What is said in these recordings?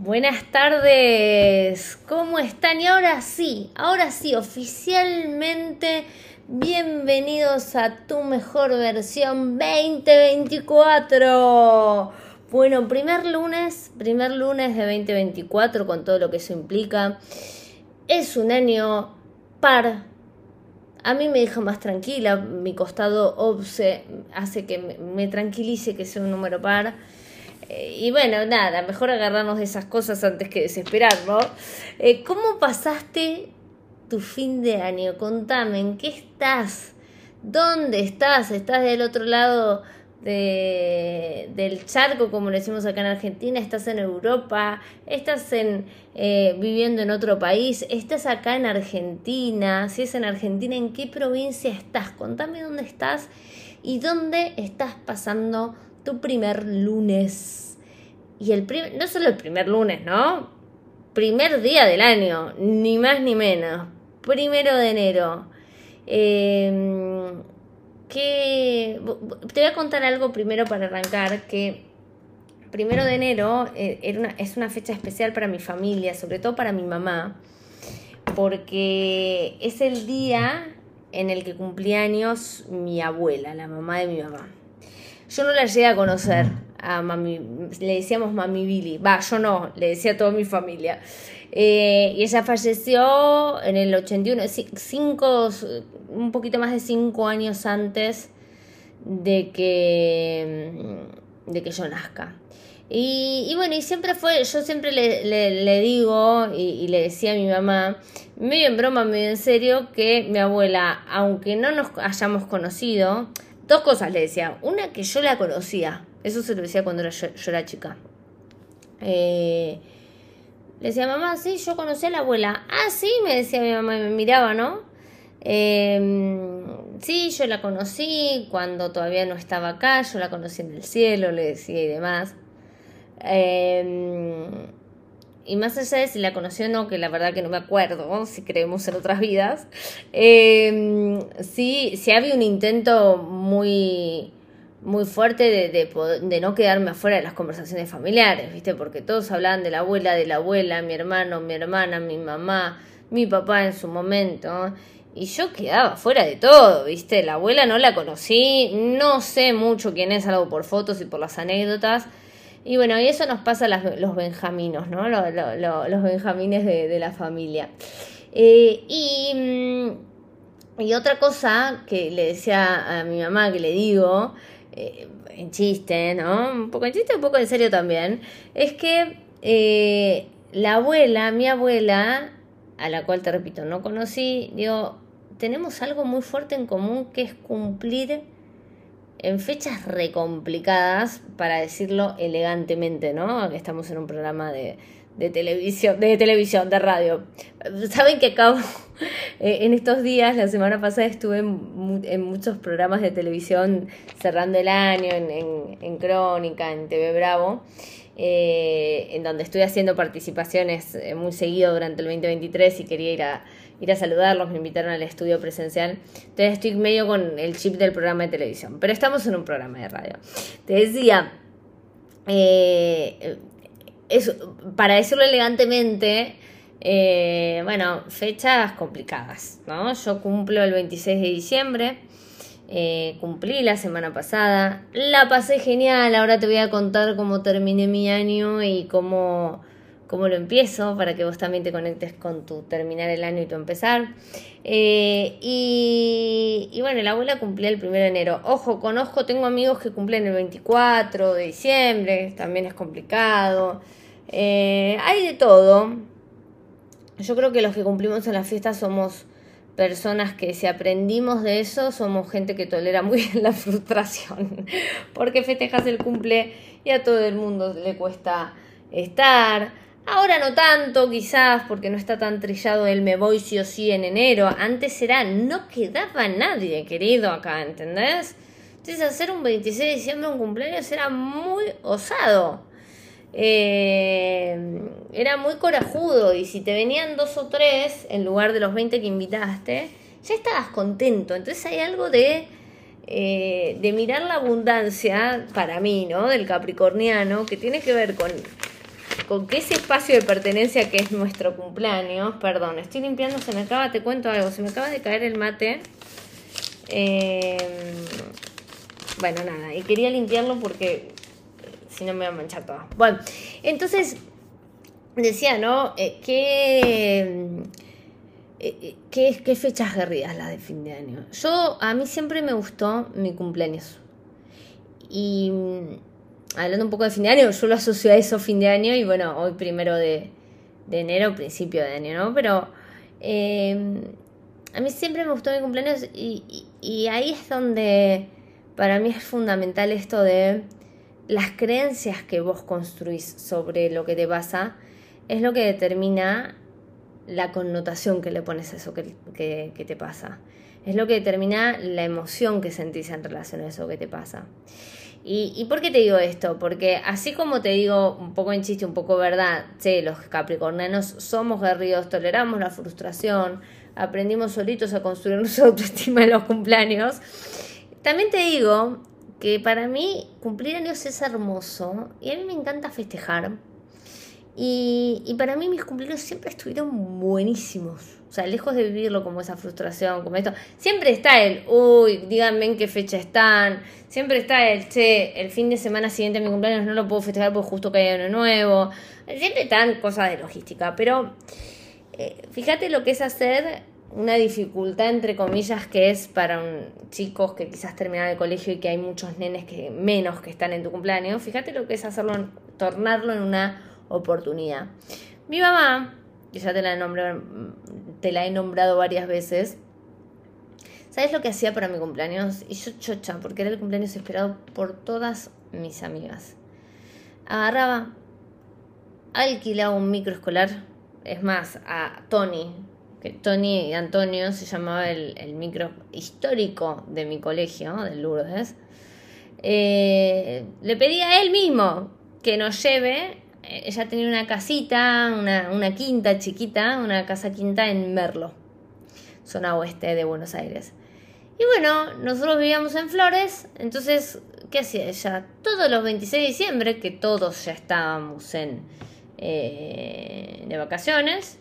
Buenas tardes, ¿cómo están? Y ahora sí, ahora sí, oficialmente bienvenidos a tu mejor versión 2024. Bueno, primer lunes, primer lunes de 2024 con todo lo que eso implica. Es un año par. A mí me deja más tranquila, mi costado obse hace que me tranquilice que sea un número par y bueno, nada, mejor agarrarnos de esas cosas antes que desesperar, ¿no? Eh, ¿Cómo pasaste tu fin de año? Contame, ¿en qué estás? ¿Dónde estás? ¿Estás del otro lado de, del charco, como le decimos acá en Argentina? ¿Estás en Europa? ¿Estás en, eh, viviendo en otro país? ¿Estás acá en Argentina? Si es en Argentina, ¿en qué provincia estás? Contame dónde estás y dónde estás pasando tu primer lunes. Y el primer, no solo el primer lunes, ¿no? Primer día del año, ni más ni menos. Primero de enero. Em, que te voy a contar algo primero para arrancar, que primero de enero eh, era una, es una fecha especial para mi familia, sobre todo para mi mamá, porque es el día en el que cumplía años mi abuela, la mamá de mi mamá. Yo no la llegué a conocer a mami, le decíamos mami Billy, va, yo no, le decía a toda mi familia. Eh, y ella falleció en el 81, cinco, un poquito más de cinco años antes de que, de que yo nazca. Y, bueno, y siempre fue, yo siempre le, le, digo y, y, le decía a mi mamá, medio en broma, medio en serio, que mi abuela, aunque no nos hayamos conocido, Dos cosas le decía. Una que yo la conocía. Eso se lo decía cuando yo, era chica. Eh, le decía, mamá, sí, yo conocí a la abuela. Ah, sí, me decía mi mamá me miraba, ¿no? Em, sí, yo la conocí cuando todavía no estaba acá, yo la conocí en el cielo, le decía y demás. Eh, y más allá de si la conoció o no, que la verdad que no me acuerdo, si creemos en otras vidas, eh, sí, sí había un intento muy, muy fuerte de, de, de, no quedarme afuera de las conversaciones familiares, ¿viste? Porque todos hablaban de la abuela, de la abuela, mi hermano, mi hermana, mi mamá, mi papá en su momento. Y yo quedaba fuera de todo, ¿viste? La abuela no la conocí, no sé mucho quién es, algo por fotos y por las anécdotas y bueno, y eso nos pasa a los benjaminos, ¿no? los benjamines de, la familia. Eh, y, mm, y, otra cosa que le decía a mi mamá, que le digo, eh, en chiste, ¿no? Un poco en chiste, un poco en serio también, es que eh, la abuela, mi abuela, a la cual te repito, no conocí, digo, tenemos algo muy fuerte en común que es cumplir en fechas recomplicadas, para decirlo elegantemente, ¿no? Estamos en un programa de, televisión, de televisión, de radio. Saben que acabo, eh, en estos días, la semana pasada estuve en, muchos programas de televisión cerrando el año, en, en, Crónica, en TV Bravo, eh, en donde estoy haciendo participaciones eh, muy seguido durante el 2023 y quería ir a ir a saludarlos, me invitaron al estudio presencial. Entonces estoy medio con el chip del programa de televisión, pero estamos en un programa de radio. Te decía, eh, para decirlo elegantemente, eh, bueno, fechas complicadas, ¿no? Yo cumplo el 26 de diciembre. Eh, cumplí la semana pasada, la pasé genial, ahora te voy a contar cómo terminé mi año y cómo, cómo lo empiezo, para que vos también te conectes con tu terminar el año y tu empezar. Eh, y, bueno, la abuela cumplía el 1 de enero. Ojo, conozco, tengo amigos que cumplen el 24 de diciembre, también es complicado. Eh, hay de todo. Yo creo que los que cumplimos en la fiesta somos personas que si aprendimos de eso, somos gente que tolera muy bien la frustración. Porque festejas el cumple y a todo el mundo le cuesta estar. Ahora no tanto, quizás, porque no está tan trillado el me voy sí o sí en enero. Antes era, no quedaba nadie querido acá, ¿entendés? Entonces hacer un 26 de diciembre un cumpleaños era muy osado. Eh, era muy corajudo y si te venían dos o tres en lugar de los 20 que invitaste, ya estabas contento. Entonces hay algo de, eh, de mirar la abundancia, para mí, ¿no? Del capricorniano, que tiene que ver con con que ese espacio de pertenencia que es nuestro cumpleaños, perdón, estoy limpiando, se me acaba, te cuento algo, se me acaba de caer el mate. Eh, bueno, nada, y quería limpiarlo porque si no me va a manchar todo. Bueno, entonces decía, ¿no? Eh, ¿qué, eh, qué, ¿Qué fechas guerrillas las de fin de año? Yo, a mí siempre me gustó mi cumpleaños. Y hablando un poco de fin de año, yo lo asocio a eso fin de año y bueno, hoy primero de, enero, principio de año, ¿no? Pero eh, a mí siempre me gustó mi cumpleaños y ahí es donde para mí es fundamental esto de las creencias que vos construís sobre lo que te pasa, es lo que determina la connotación que le pones a eso que, te pasa. Es lo que determina la emoción que sentís en relación a eso que te pasa. ¿Y, ¿Y, por qué te digo esto? Porque así como te digo un poco en chiste, un poco verdad, che, los capricornianos somos guerreros, toleramos la frustración, aprendimos solitos a construir nuestra autoestima en los cumpleaños, también te digo que para mí cumplir años es hermoso y a mí me encanta festejar. Y, y, para mí mis cumpleaños siempre estuvieron buenísimos. O sea, lejos de vivirlo como esa frustración, como esto, siempre está el, uy, díganme en qué fecha están. Siempre está el, che, el fin de semana siguiente a mi cumpleaños no lo puedo festejar porque justo cae año nuevo. Siempre están cosas de logística. Pero eh, fíjate lo que es hacer una dificultad entre comillas que es para un, chicos que quizás terminan el colegio y que hay muchos nenes que menos que están en tu cumpleaños, fíjate lo que es hacerlo, tornarlo en una oportunidad. Mi mamá, que ya te la he nombrado, te la he nombrado varias veces, ¿sabes lo que hacía para mi cumpleaños? Y yo chocha, porque era el cumpleaños esperado por todas mis amigas. Agarraba, alquilaba un microescolar, es más, a Tony, que Tony Antonio se llamaba el, micro histórico de mi colegio, de Lourdes, eh, le pedí a él mismo que nos lleve. Ella tenía una casita, una, quinta chiquita, una casa quinta en Merlo, zona oeste de Buenos Aires. Y bueno, nosotros vivíamos en Flores, entonces, ¿qué hacía ella? Todos los 26 de diciembre, que todos ya estábamos en, eh, de vacaciones,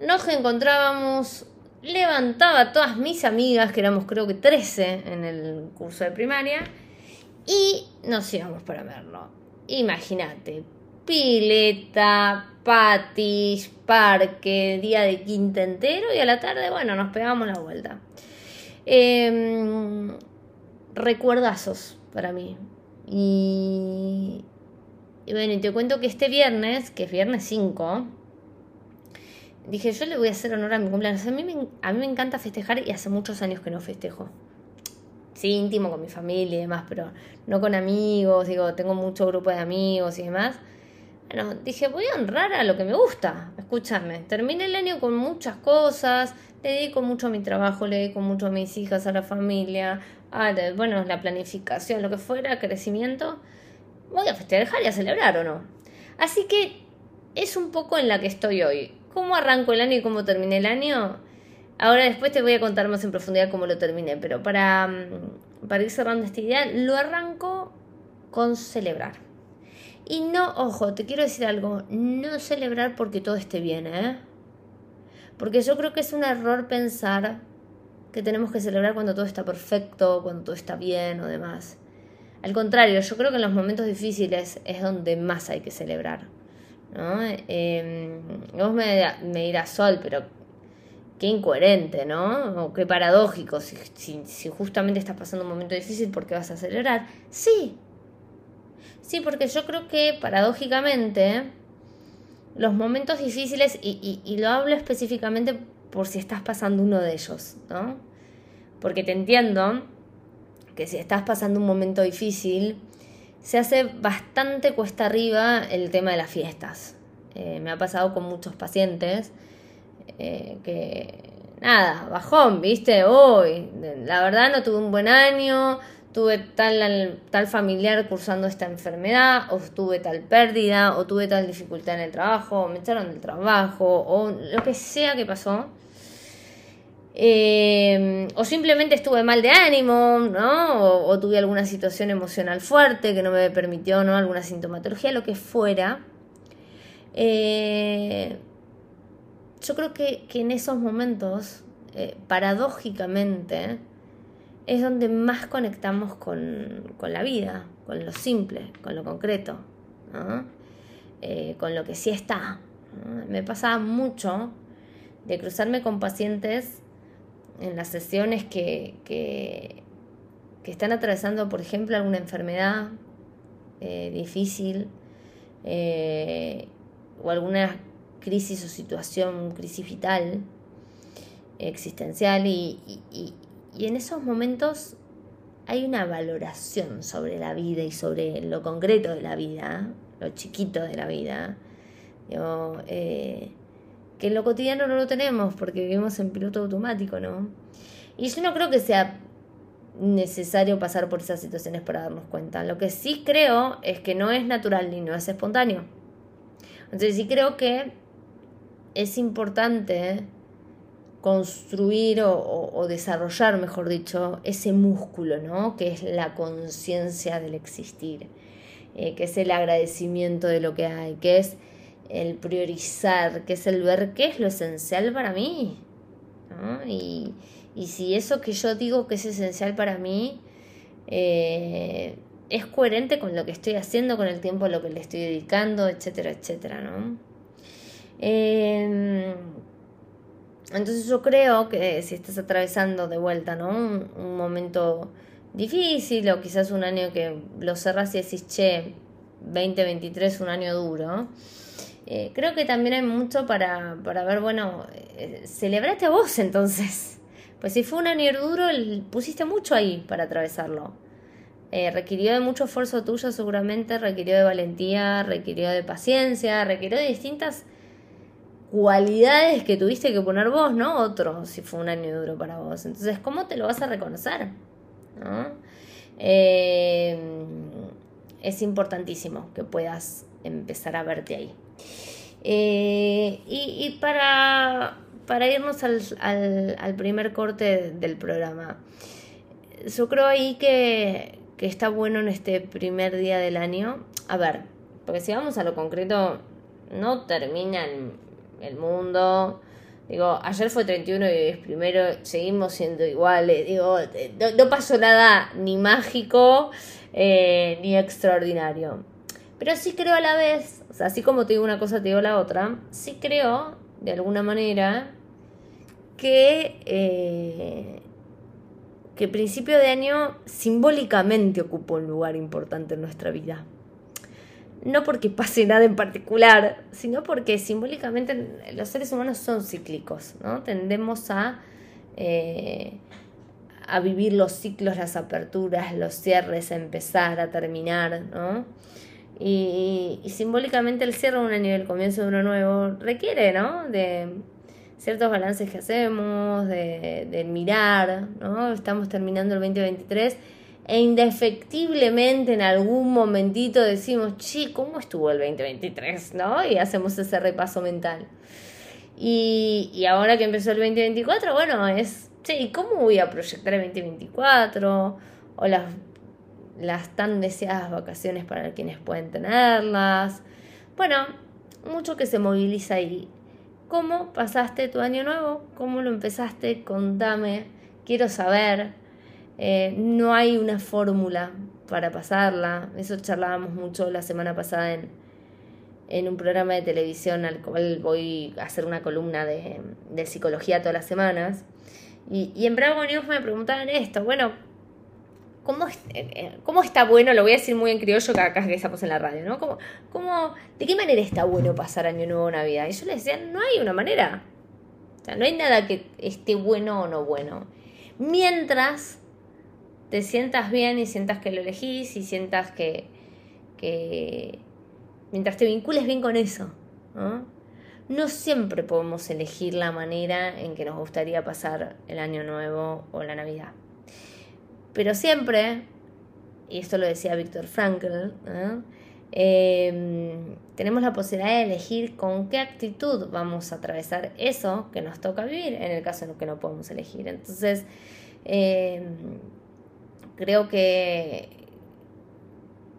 nos encontrábamos, levantaba a todas mis amigas, que éramos creo que 13 en el curso de primaria, y nos íbamos para verlo. Imagínate, pileta, patis, parque, día de quinta entero y a la tarde, bueno, nos pegamos la vuelta. Em, recuerdazos para mí. Y, y bueno, y te cuento que este viernes, que es viernes 5, dije, yo le voy a hacer honor a mi cumpleaños. A mí, me, a mí me encanta festejar y hace muchos años que no festejo. Sí, íntimo con mi familia y demás, pero no con amigos, digo, tengo mucho grupo de amigos y demás. Bueno, dije, voy a honrar a lo que me gusta. Escúchame, terminé el año con muchas cosas, le dedico mucho a mi trabajo, le dedico mucho a mis hijas, a la familia, a bueno, la planificación, lo que fuera, crecimiento. Voy a festejar y a celebrar o no. Así que es un poco en la que estoy hoy cómo arranco el año y cómo terminé el año. Ahora después te voy a contar más en profundidad cómo lo terminé, pero para, mm, para ir cerrando esta idea, lo arranco con celebrar. Y no, ojo, te quiero decir algo, no celebrar porque todo esté bien, ¿eh? Porque yo creo que es un error pensar que tenemos que celebrar cuando todo está perfecto, cuando todo está bien o demás. Al contrario, yo creo que en los momentos difíciles es donde más hay que celebrar. ¿no? Eh, vos me, me Sol, pero qué incoherente, ¿no? O qué paradójico. Si, si, justamente estás pasando un momento difícil, ¿por qué vas a acelerar? Sí. Sí, porque yo creo que paradójicamente los momentos difíciles, y, lo hablo específicamente por si estás pasando uno de ellos, ¿no? Porque te entiendo que si estás pasando un momento difícil, se hace bastante cuesta arriba el tema de las fiestas. Eh, me ha pasado con muchos pacientes eh, que, nada, bajón, viste, hoy, la verdad no tuve un buen año, tuve tal, tal familiar cursando esta enfermedad, o tuve tal pérdida, o tuve tal dificultad en el trabajo, o me echaron del trabajo, o lo que sea que pasó. Eh, o simplemente estuve mal de ánimo, ¿no? O, tuve alguna situación emocional fuerte que no me permitió, ¿no? Alguna sintomatología, lo que fuera. Eh, yo creo que, en esos momentos, eh, paradójicamente, es donde más conectamos con, la vida, con lo simple, con lo concreto, eh, con lo que sí está. Me pasaba mucho de cruzarme con pacientes en las sesiones que, que, están atravesando, por ejemplo, alguna enfermedad eh, difícil o alguna crisis o situación, crisis vital, existencial, y, en esos momentos hay una valoración sobre la vida y sobre lo concreto de la vida, lo chiquito de la vida, eh, que en lo cotidiano no lo tenemos porque vivimos en piloto automático, ¿no? Y yo no creo que sea necesario pasar por esas situaciones para darnos cuenta. Lo que sí creo es que no es natural ni no es espontáneo. Entonces sí creo que es importante construir o, desarrollar, mejor dicho, ese músculo, ¿no? Que es la conciencia del existir, eh, que es el agradecimiento de lo que hay, que es el priorizar, que es el ver qué es lo esencial para mí. Y, si eso que yo digo que es esencial para mí eh, es coherente con lo que estoy haciendo, con el tiempo a lo que le estoy dedicando, etcétera, etcétera, ¿no? Em, entonces yo creo que si estás atravesando de vuelta, ¿no? Un, momento difícil o quizás un año que lo cerras y decís, che, 2023 un año duro. Eh, creo que también hay mucho para, para ver, bueno, eh, celebrate a vos entonces. Pues si fue un año duro, pusiste mucho ahí para atravesarlo. Eh, requirió de mucho esfuerzo tuyo seguramente, requirió de valentía, requirió de paciencia, requirió de distintas cualidades que tuviste que poner vos, ¿no? Otro, si fue un año duro para vos. Entonces, ¿cómo te lo vas a reconocer? Eh, es importantísimo que puedas empezar a verte ahí. Eh, y, para, para, irnos al, al, primer corte del programa, yo creo ahí que, que está bueno en este primer día del año. A ver, porque si vamos a lo concreto, no terminan el mundo. Digo, ayer fue 31 y hoy es primero, seguimos siendo iguales. Digo, no, pasó nada ni mágico eh, ni extraordinario. Pero sí creo a la vez, así como te digo una cosa, te digo la otra, sí creo, de alguna manera, que, eh, que principio de año simbólicamente ocupó un lugar importante en nuestra vida no porque pase nada en particular, sino porque simbólicamente los seres humanos son cíclicos, ¿no? Tendemos a, eh, a vivir los ciclos, las aperturas, los cierres, a empezar, a terminar, ¿no? Y, simbólicamente el cierre de un año y el comienzo de uno nuevo requiere, ¿no? De ciertos balances que hacemos, de, de mirar, ¿no? Estamos terminando el 2023 e indefectiblemente en algún momentito decimos, che, ¿cómo estuvo el 2023? ¿No? Y hacemos ese repaso mental. Y, y ahora que empezó el 2024, bueno, es, che, ¿y cómo voy a proyectar el 2024? O las, las tan deseadas vacaciones para quienes pueden tenerlas. Bueno, mucho que se moviliza ahí. ¿Cómo pasaste tu año nuevo? ¿Cómo lo empezaste? Contame, quiero saber. Eh, no hay una fórmula para pasarla. Eso charlábamos mucho la semana pasada en, en un programa de televisión al cual voy a hacer una columna de, de psicología todas las semanas. Y, y en Bravo News me preguntaban esto, bueno, ¿cómo, eh, eh, ¿cómo, está bueno? Lo voy a decir muy en criollo que acá que estamos en la radio, ¿no? ¿Cómo, cómo, ¿De qué manera está bueno pasar Año Nuevo o Navidad? Y yo les decía, no hay una manera. O sea, no hay nada que esté bueno o no bueno. Mientras te sientas bien y sientas que lo elegís y sientas que, que mientras te vincules bien con eso, ¿no? siempre podemos elegir la manera en que nos gustaría pasar el año nuevo o la Navidad. Pero siempre, y esto lo decía Víctor Frankl, em, tenemos la posibilidad de elegir con qué actitud vamos a atravesar eso que nos toca vivir en el caso en que no podemos elegir. Entonces, eh, creo que,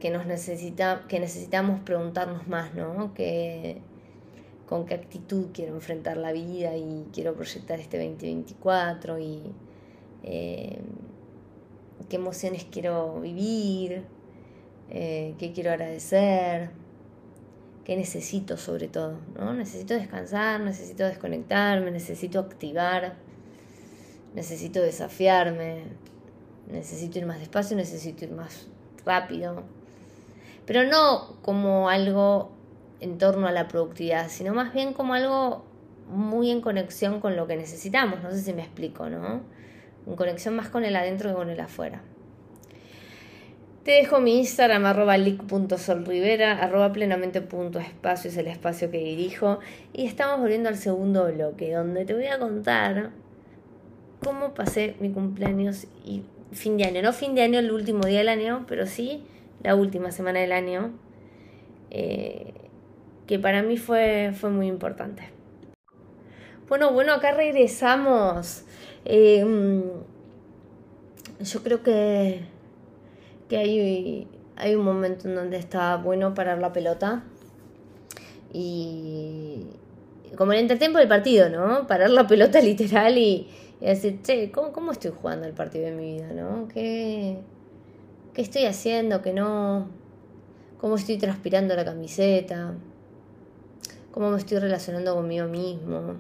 que, nos necesita, que necesitamos preguntarnos más, ¿no? Que, con qué actitud quiero enfrentar la vida y quiero proyectar este 2024 y eh, qué emociones quiero vivir, eh, qué quiero agradecer, qué necesito sobre todo, ¿no? Necesito descansar, necesito desconectarme, necesito activar, necesito desafiarme, necesito ir más despacio, necesito ir más rápido, pero no como algo en torno a la productividad, sino más bien como algo muy en conexión con lo que necesitamos, no sé si me explico, ¿no? En conexión más con el adentro que con el afuera. Te dejo mi Instagram, arroba lic.solrivera, arroba plenamente.espacio, es el espacio que dirijo. Y estamos volviendo al segundo bloque, donde te voy a contar cómo pasé mi cumpleaños y fin de año. No fin de año el último día del año, pero sí la última semana del año. Eh, que para mí fue, fue muy importante. Bueno, bueno, acá regresamos. Eh, mm, yo creo que, que hay, hay un momento en donde está bueno parar la pelota y como el entretiempo del partido, ¿no? Parar la pelota literal y, decir, che, ¿cómo, ¿cómo, estoy jugando el partido de mi vida, ¿no? ¿Qué, ¿Qué estoy haciendo? ¿Qué no? ¿Cómo estoy transpirando la camiseta? cómo me estoy relacionando conmigo mismo,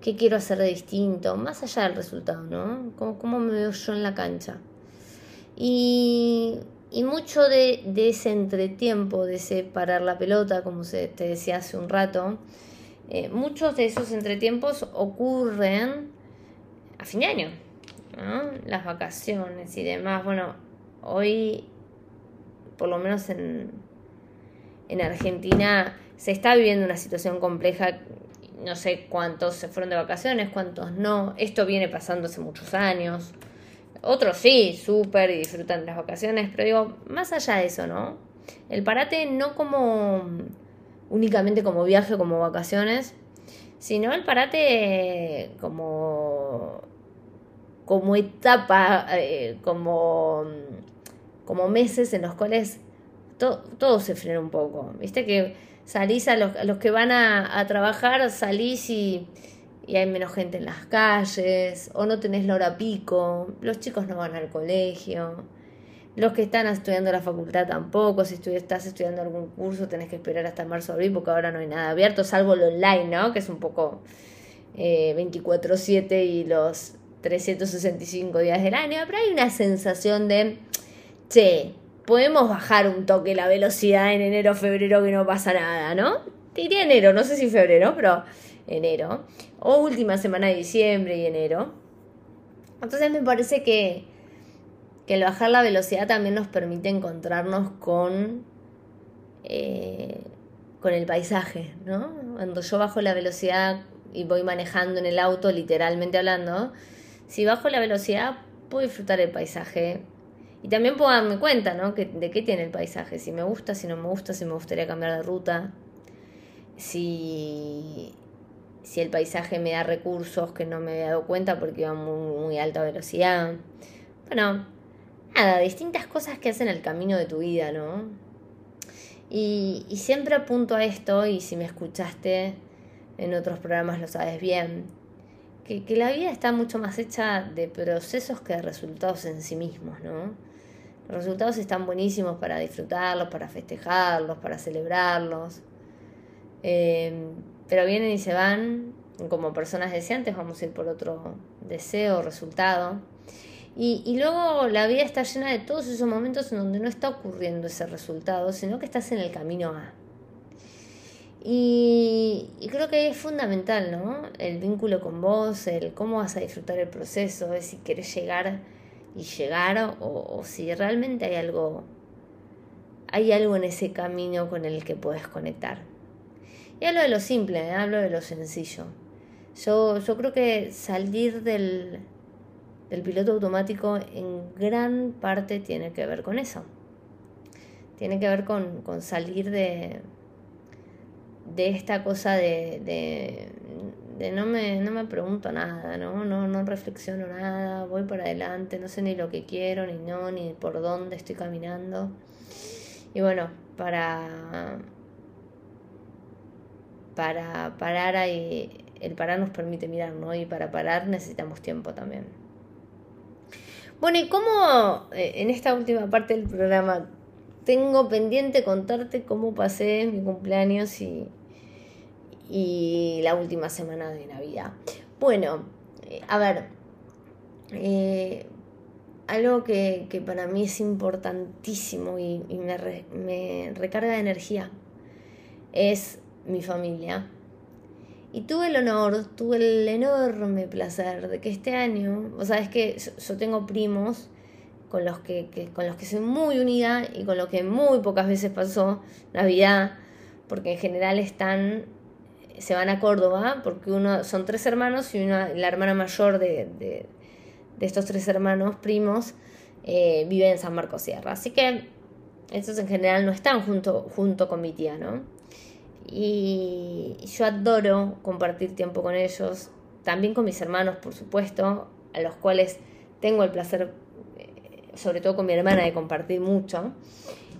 qué quiero hacer de distinto, más allá del resultado, ¿no? Cómo, me veo yo en la cancha. Y, mucho de, ese entretiempo, de ese parar la pelota, como se, te decía hace un rato, eh, muchos de esos entretiempos ocurren a fin de año, ¿no? las vacaciones y demás. Bueno, hoy, por lo menos en, en Argentina, se está viviendo una situación compleja, no sé cuántos se fueron de vacaciones, cuántos no, esto viene pasando hace muchos años, otros sí, súper y disfrutan de las vacaciones, pero digo, más allá de eso, ¿no? El parate no como únicamente como viaje, como vacaciones, sino el parate como como etapa, eh, como, como meses en los cuales todo se frena un poco. Viste que salís a los, los que van a, trabajar, salís y, y, hay menos gente en las calles, o no tenés la hora pico, los chicos no van al colegio, los que están estudiando la facultad tampoco, si estás estudiando algún curso tenés que esperar hasta marzo abril porque ahora no hay nada abierto, salvo lo online, ¿no? Que es un poco eh, 24/7 y los 365 días del año, pero hay una sensación de, che, podemos bajar un toque la velocidad en enero, febrero, que no pasa nada, ¿no? Diría enero, no sé si febrero, pero enero. O última semana de diciembre y enero. Entonces me parece que, que el bajar la velocidad también nos permite encontrarnos con, eh, con el paisaje, ¿no? Cuando yo bajo la velocidad y voy manejando en el auto, literalmente hablando, si bajo la velocidad puedo disfrutar el paisaje y también puedo darme cuenta, ¿no? De qué tiene el paisaje, si me gusta, si no me gusta, si me gustaría cambiar de ruta, si, si el paisaje me da recursos que no me había dado cuenta porque iba muy, muy alta velocidad. Bueno, nada, distintas cosas que hacen el camino de tu vida, ¿no? Y, siempre apunto a esto, y si me escuchaste en otros programas lo sabes bien, que, que, la vida está mucho más hecha de procesos que de resultados en sí mismos, ¿no? Los resultados están buenísimos para disfrutarlos, para festejarlos, para celebrarlos. Eh, pero vienen y se van, como personas deseantes, vamos a ir por otro deseo, resultado. Y, luego la vida está llena de todos esos momentos en donde no está ocurriendo ese resultado, sino que estás en el camino A. Y, y, creo que es fundamental, ¿no? El vínculo con vos, el cómo vas a disfrutar el proceso, es si querés llegar y llegar o, si realmente hay algo, hay algo en ese camino con el que puedes conectar. Y hablo de lo simple, ¿eh? hablo de lo sencillo. Yo, yo creo que salir del, del piloto automático en gran parte tiene que ver con eso. Tiene que ver con, con salir de, de esta cosa de, de no me, no me pregunto nada, ¿no? ¿no? No reflexiono nada, voy para adelante, no sé ni lo que quiero, ni no, ni por dónde estoy caminando. Y bueno, para, para parar ahí, el parar nos permite mirar, ¿no? Y para parar necesitamos tiempo también. Bueno, ¿y cómo eh, en esta última parte del programa tengo pendiente contarte cómo pasé mi cumpleaños y, y la última semana de Navidad? Bueno, eh, a ver, eh, algo que, para mí es importantísimo y, me, me recarga de energía es mi familia. Y tuve el honor, tuve el enorme placer de que este año, o sea, es que yo tengo primos con los que, con los que soy muy unida y con los que muy pocas veces pasó Navidad, porque en general están, se van a Córdoba, porque uno son tres hermanos y una, la hermana mayor de, de, estos tres hermanos primos eh, vive en San Marcos Sierra. Así que estos en general no están junto, junto con mi tía, ¿no? Y yo adoro compartir tiempo con ellos, también con mis hermanos, por supuesto, a los cuales tengo el placer, eh, sobre todo con mi hermana, de compartir mucho.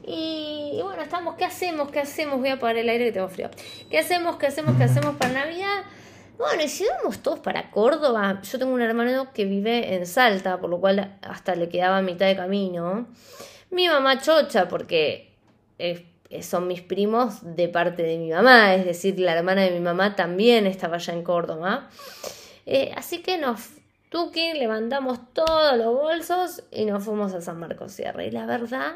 Y, bueno, estamos, ¿qué hacemos? ¿Qué hacemos? Voy a apagar el aire que tengo frío. ¿Qué hacemos? ¿Qué hacemos? ¿Qué hacemos para Navidad? Bueno, y si vamos todos para Córdoba, yo tengo un hermano que vive en Salta, por lo cual hasta le quedaba mitad de camino. Mi mamá chocha, porque es son mis primos de parte de mi mamá, es decir, la hermana de mi mamá también estaba allá en Córdoba. Eh, así que nos tuki, levantamos todos los bolsos y nos fuimos a San Marcos Sierra. Y la verdad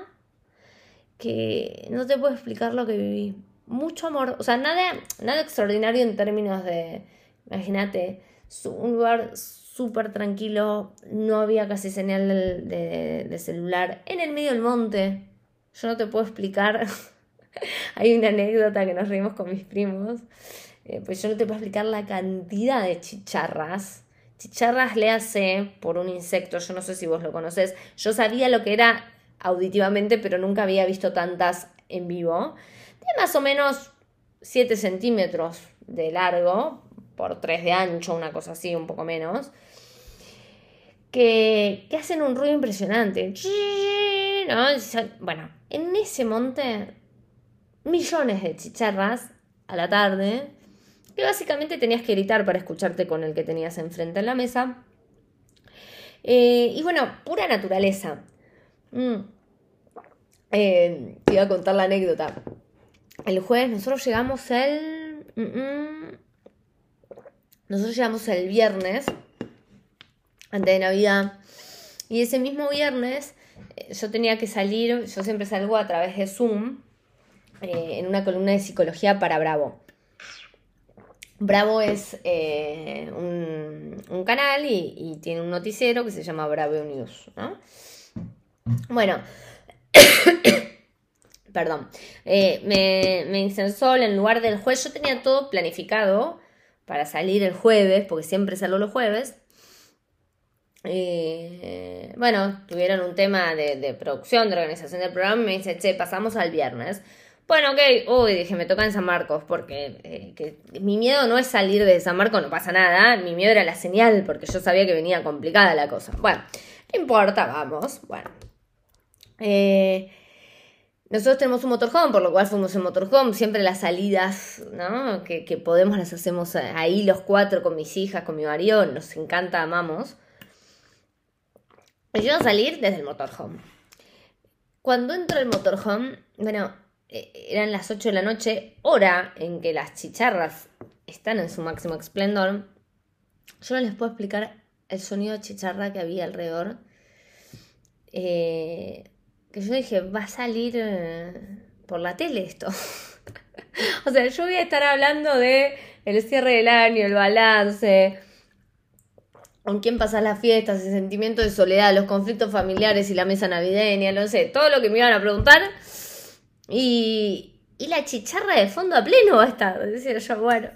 que no te puedo explicar lo que viví. Mucho amor, o sea, nada, nada extraordinario en términos de, imagínate, un lugar súper tranquilo, no había casi señal de celular, en el medio del monte. Yo no te puedo explicar Hay una anécdota que nos reímos con mis primos. Eh, pues yo no te puedo explicar la cantidad de chicharras. Chicharras le hace por un insecto, yo no sé si vos lo conoces. Yo sabía lo que era auditivamente, pero nunca había visto tantas en vivo. De más o menos 7 centímetros de largo, por 3 de ancho, una cosa así, un poco menos. Que, que hacen un ruido impresionante. ¿No? Bueno, en ese monte millones de chicharras a la tarde, que básicamente tenías que gritar para escucharte con el que tenías enfrente en la mesa. Eh, y bueno, pura naturaleza. Mm. Eh, te iba a contar la anécdota. El jueves nosotros llegamos el... Mm, mm. nosotros llegamos el viernes, antes de Navidad. Y ese mismo viernes eh, yo tenía que salir, yo siempre salgo a través de Zoom eh, en una columna de psicología para Bravo. Bravo es eh, un, canal y, tiene un noticiero que se llama Bravo News. Bueno, perdón, eh, me, me incensó en lugar del jueves. Yo tenía todo planificado para salir el jueves, porque siempre salgo los jueves. bueno, tuvieron un tema de, de, producción, de organización del programa, y me dice, che, pasamos al viernes. Bueno, ok, uy, dije, me toca en San Marcos, porque eh, mi miedo no es salir de San Marcos, no pasa nada, mi miedo era la señal, porque yo sabía que venía complicada la cosa. Bueno, no importa, vamos, bueno. Eh, nosotros tenemos un motorhome, por lo cual fuimos en motorhome, siempre las salidas, ¿no? Que, podemos las hacemos ahí los cuatro con mis hijas, con mi marido, nos encanta, amamos. Yo a salir desde el motorhome. Cuando entro al motorhome, bueno, eh, eran las 8 de la noche, hora en que las chicharras están en su máximo esplendor, yo no les puedo explicar el sonido de chicharra que había alrededor. Eh, que yo dije, va a salir eh, por la tele esto. o sea, yo voy a estar hablando de el cierre del año, el balance, con quién pasas las fiestas, el sentimiento de soledad, los conflictos familiares y la mesa navideña, no sé, todo lo que me iban a preguntar y, la chicharra de fondo a pleno va a estar. Decía yo, bueno.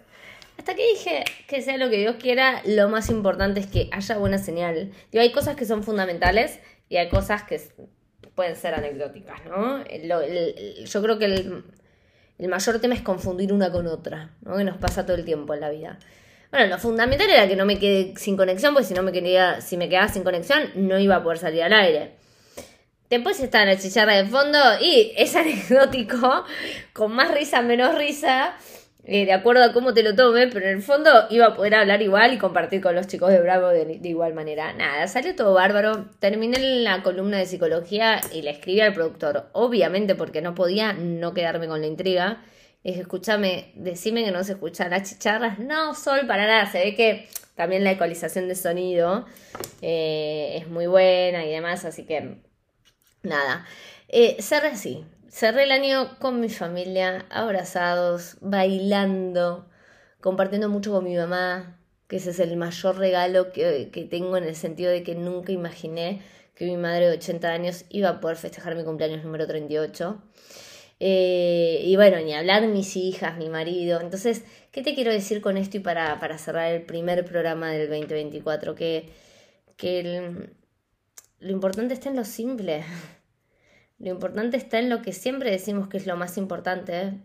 Hasta que dije que sea lo que Dios quiera, lo más importante es que haya buena señal. Digo, hay cosas que son fundamentales y hay cosas que pueden ser anecdóticas, ¿no? yo creo que el, mayor tema es confundir una con otra, ¿no? Que nos pasa todo el tiempo en la vida. Bueno, lo fundamental era que no me quede sin conexión, porque si no me quería, si me quedaba sin conexión, no iba a poder salir al aire. Después está la chicharra de fondo y es anecdótico, con más risa, menos risa. eh, de acuerdo a cómo te lo tome, pero en el fondo iba a poder hablar igual y compartir con los chicos de Bravo de, igual manera. Nada, salió todo bárbaro. Terminé la columna de psicología y la escribí al productor, obviamente porque no podía no quedarme con la intriga. dije, escúchame, decime que no se escuchan las chicharras. No, Sol, para nada. Se ve que también la ecualización de sonido eh, es muy buena y demás, así que nada. Eh, cerré así, Cerré el año con mi familia, abrazados, bailando, compartiendo mucho con mi mamá, que ese es el mayor regalo que, tengo en el sentido de que nunca imaginé que mi madre de 80 años iba a poder festejar mi cumpleaños número 38. Eh, y bueno, ni hablar mis hijas, mi marido. Entonces, ¿qué te quiero decir con esto y para, para cerrar el primer programa del 2024? Que, que lo importante está en lo simple. Lo importante está en lo que siempre decimos que es lo más importante,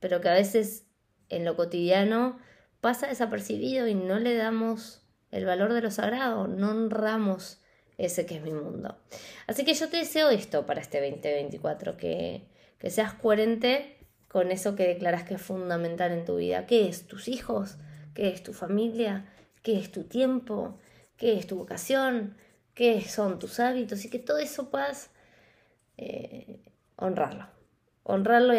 pero que a veces en lo cotidiano pasa desapercibido y no le damos el valor de lo sagrado, no honramos ese que es mi mundo. Así que yo te deseo esto para este 2024, que, que seas coherente con eso que declaras que es fundamental en tu vida. ¿Qué es? ¿Tus hijos? ¿Qué es tu familia? ¿Qué es tu tiempo? ¿Qué es tu vocación? ¿Qué son tus hábitos? Y que todo eso puedas eh, honrarlo. Honrarlo y